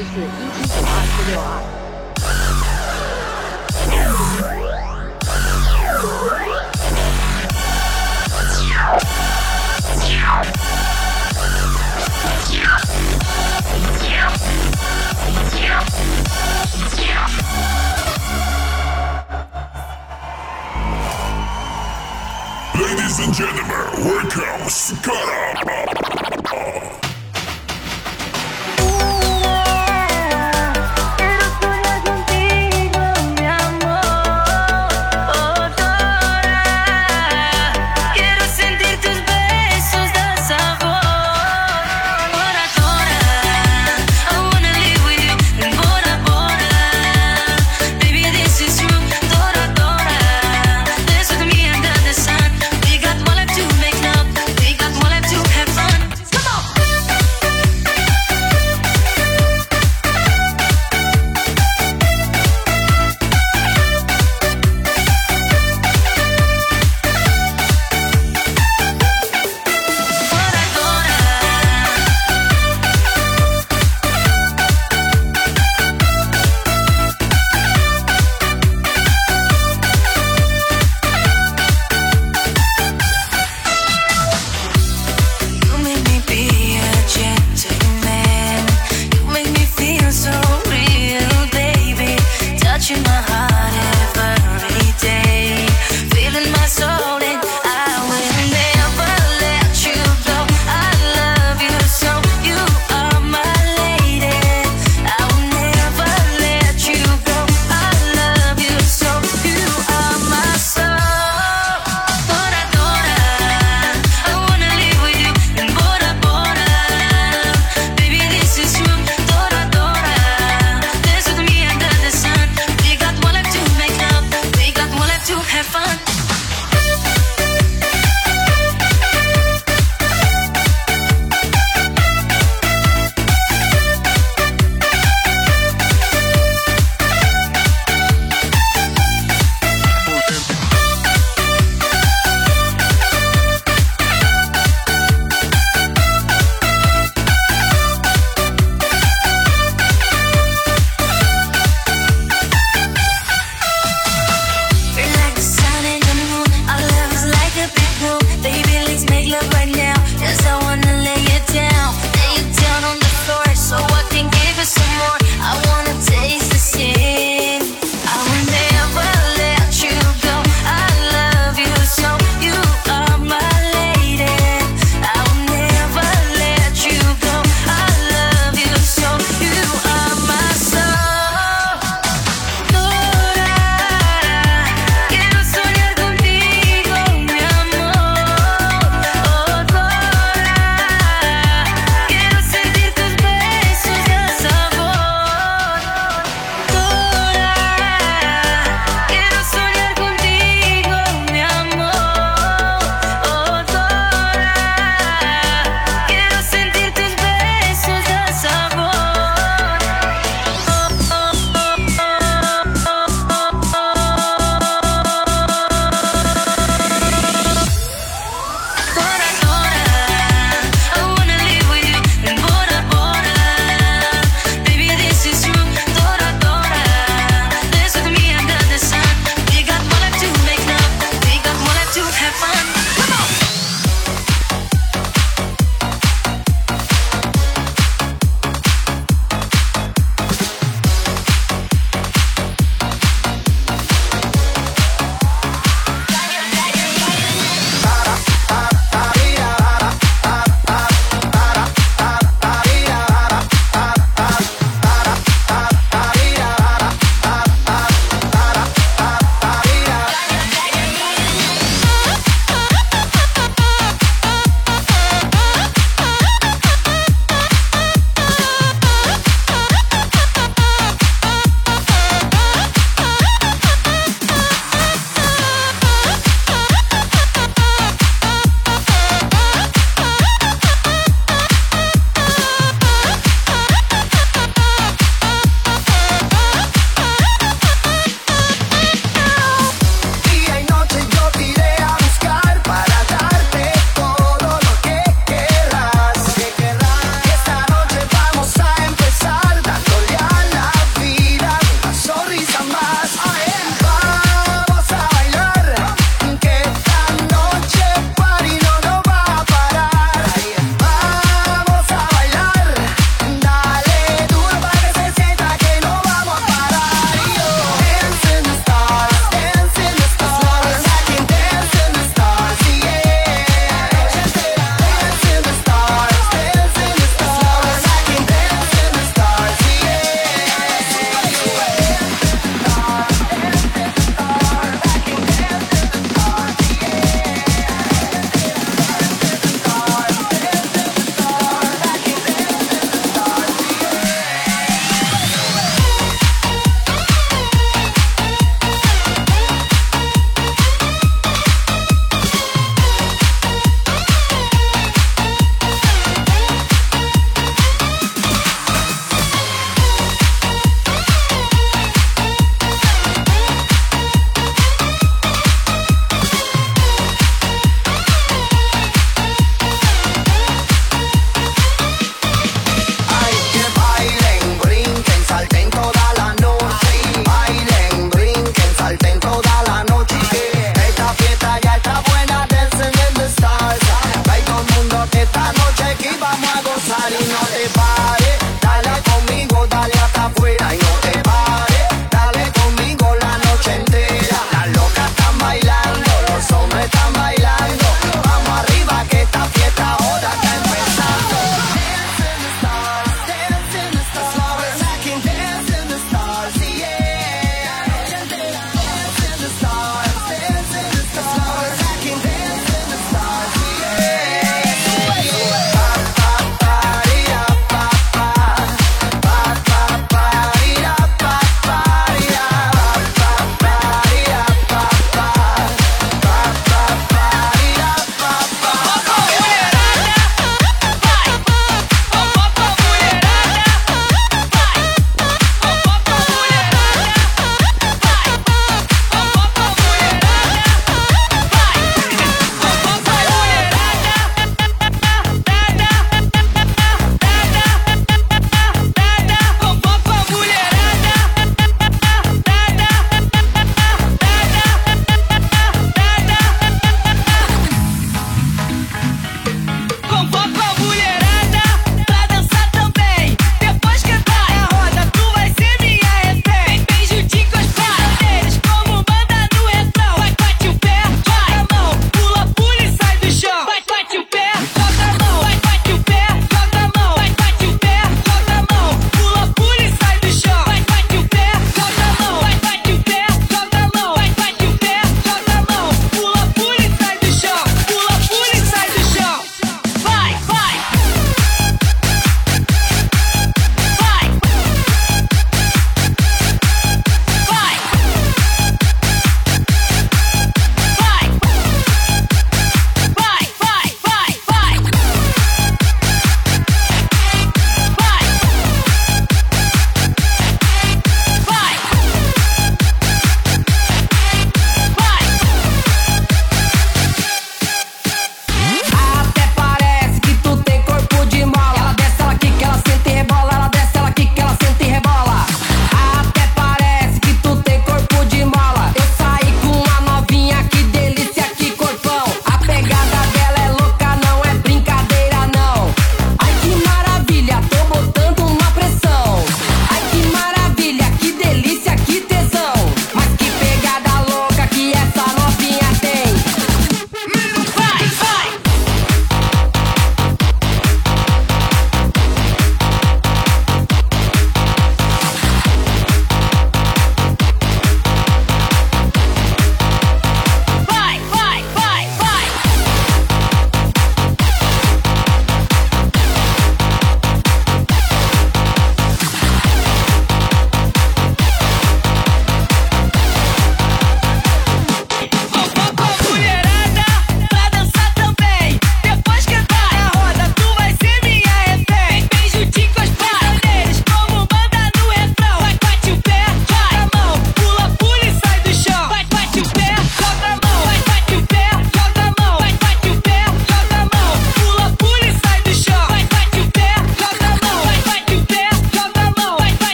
就是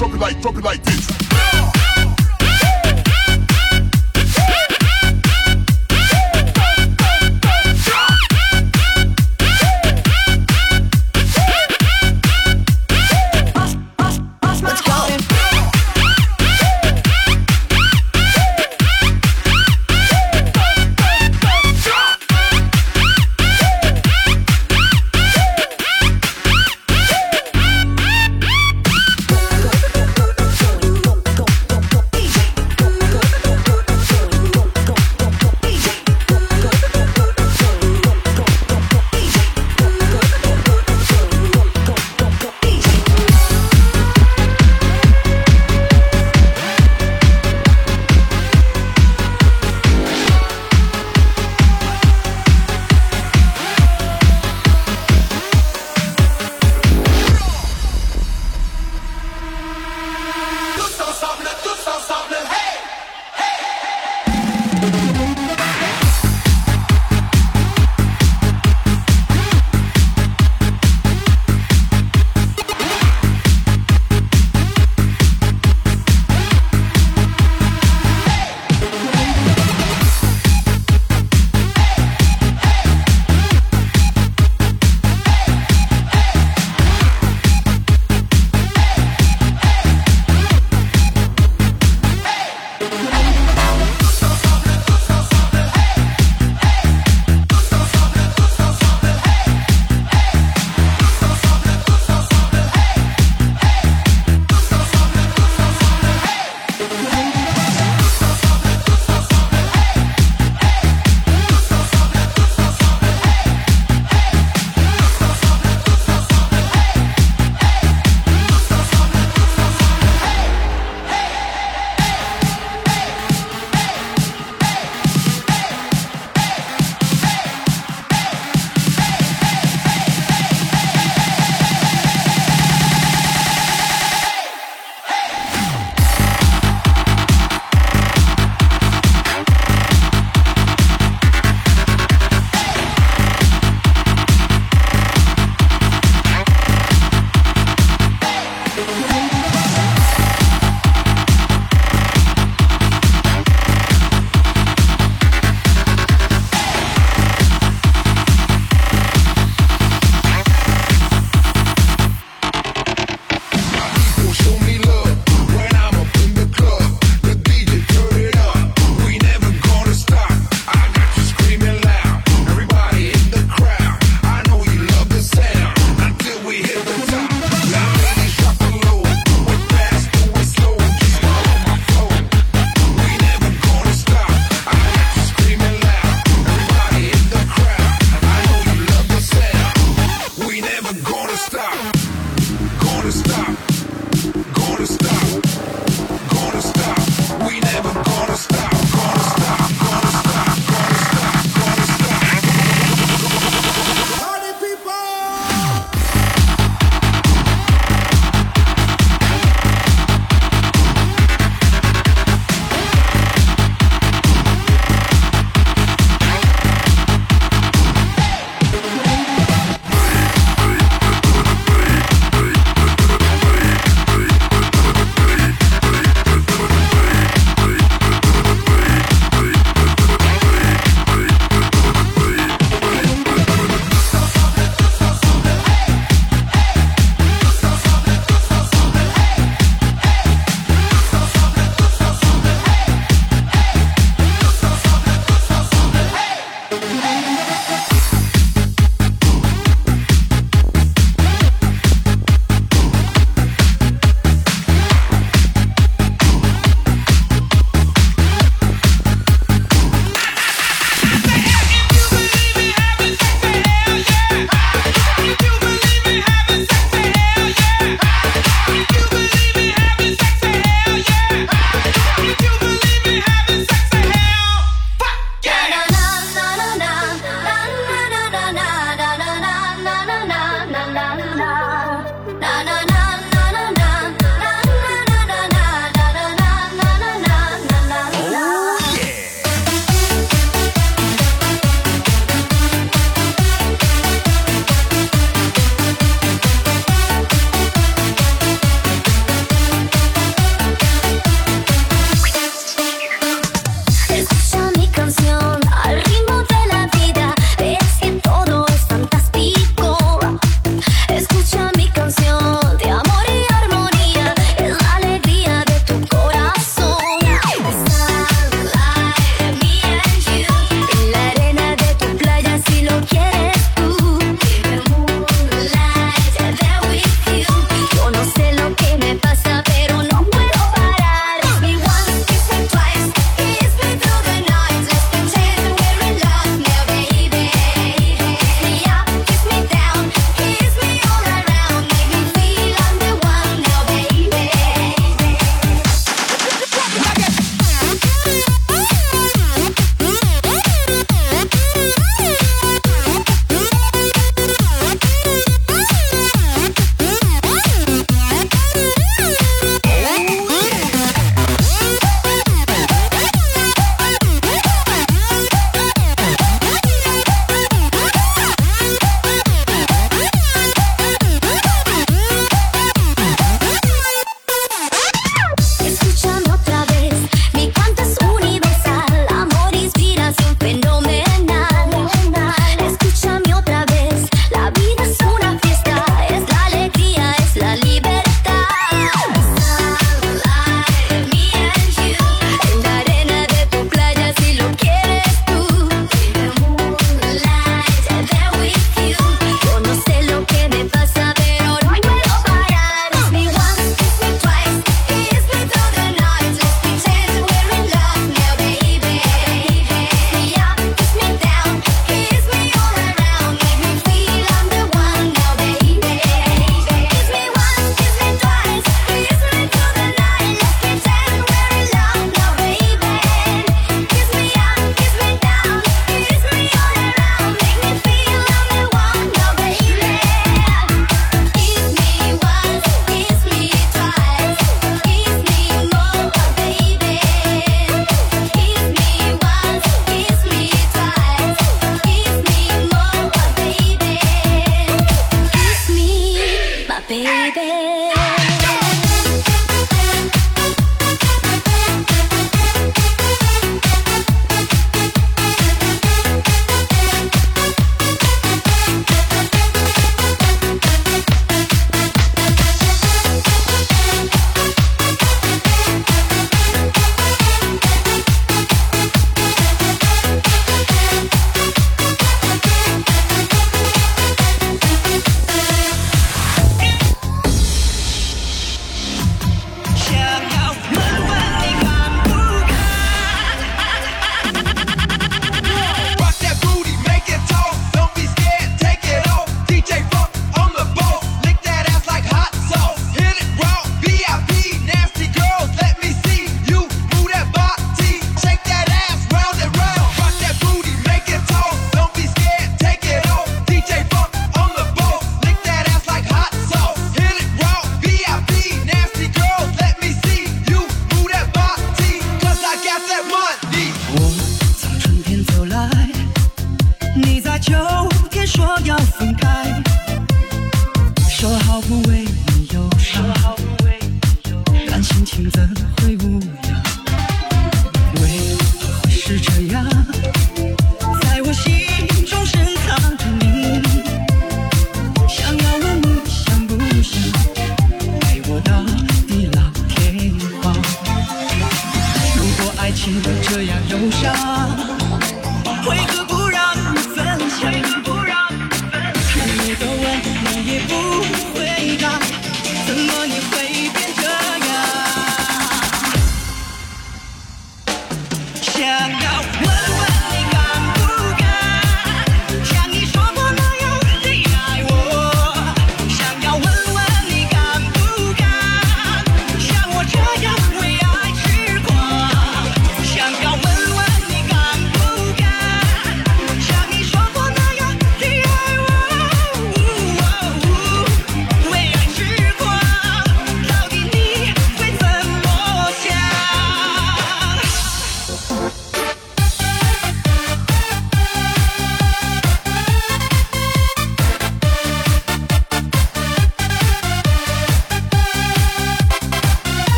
Drop it like, drop it like, this.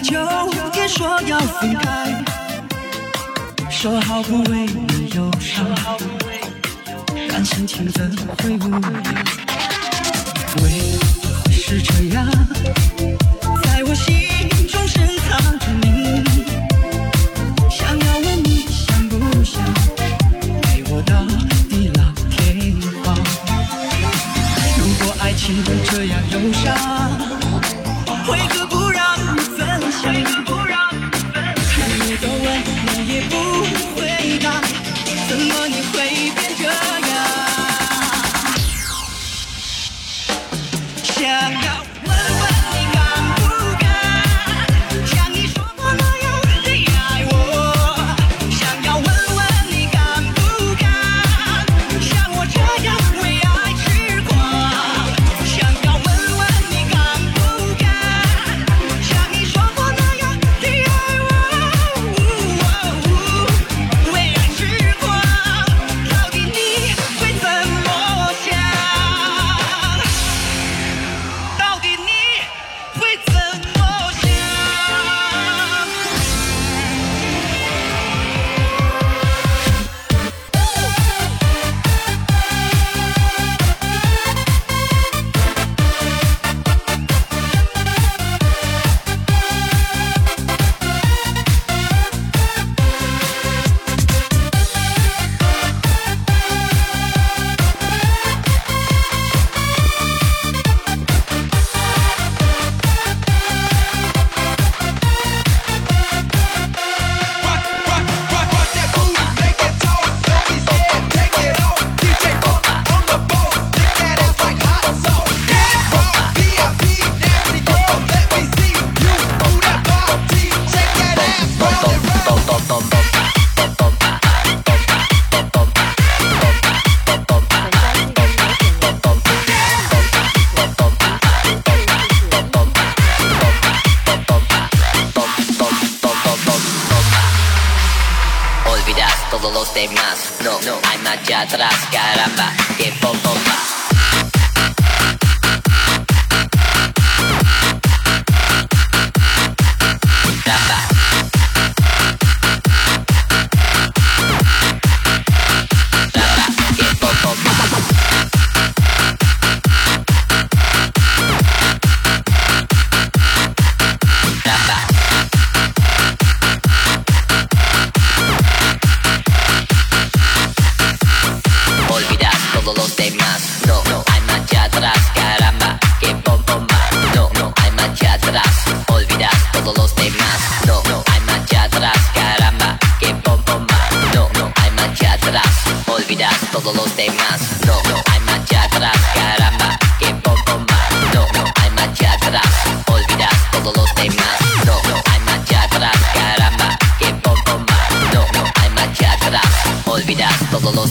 秋天说要分开说好不为你忧伤但心情怎会无恙为何是这样在我心中深藏着你。想要问你想不想陪我到地老天荒如果爱情这样忧伤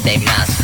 they must.